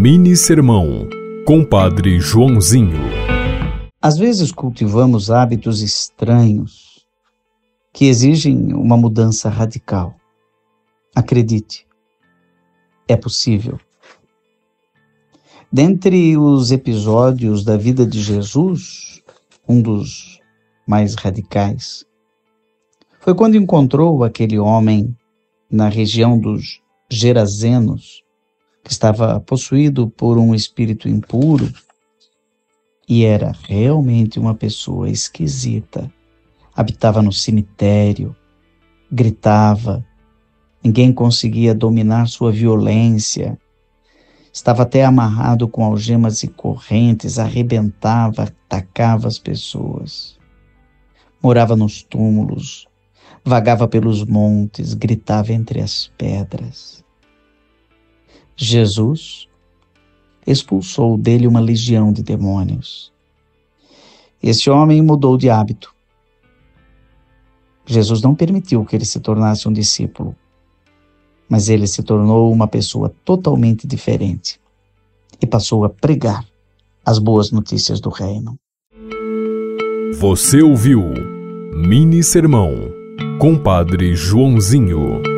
Mini Sermão, Compadre Joãozinho. Às vezes cultivamos hábitos estranhos que exigem uma mudança radical. Acredite, é possível. Dentre os episódios da vida de Jesus, um dos mais radicais foi quando encontrou aquele homem na região dos Gerazenos, estava possuído por um espírito impuro e era realmente uma pessoa esquisita. Habitava no cemitério, gritava, ninguém conseguia dominar sua violência. Estava até amarrado com algemas e correntes, arrebentava, atacava as pessoas. Morava nos túmulos, vagava pelos montes, gritava entre as pedras. Jesus expulsou dele uma legião de demônios. Esse homem mudou de hábito. Jesus não permitiu que ele se tornasse um discípulo, mas ele se tornou uma pessoa totalmente diferente e passou a pregar as boas notícias do reino. Você ouviu Mini Sermão, Compadre Joãozinho.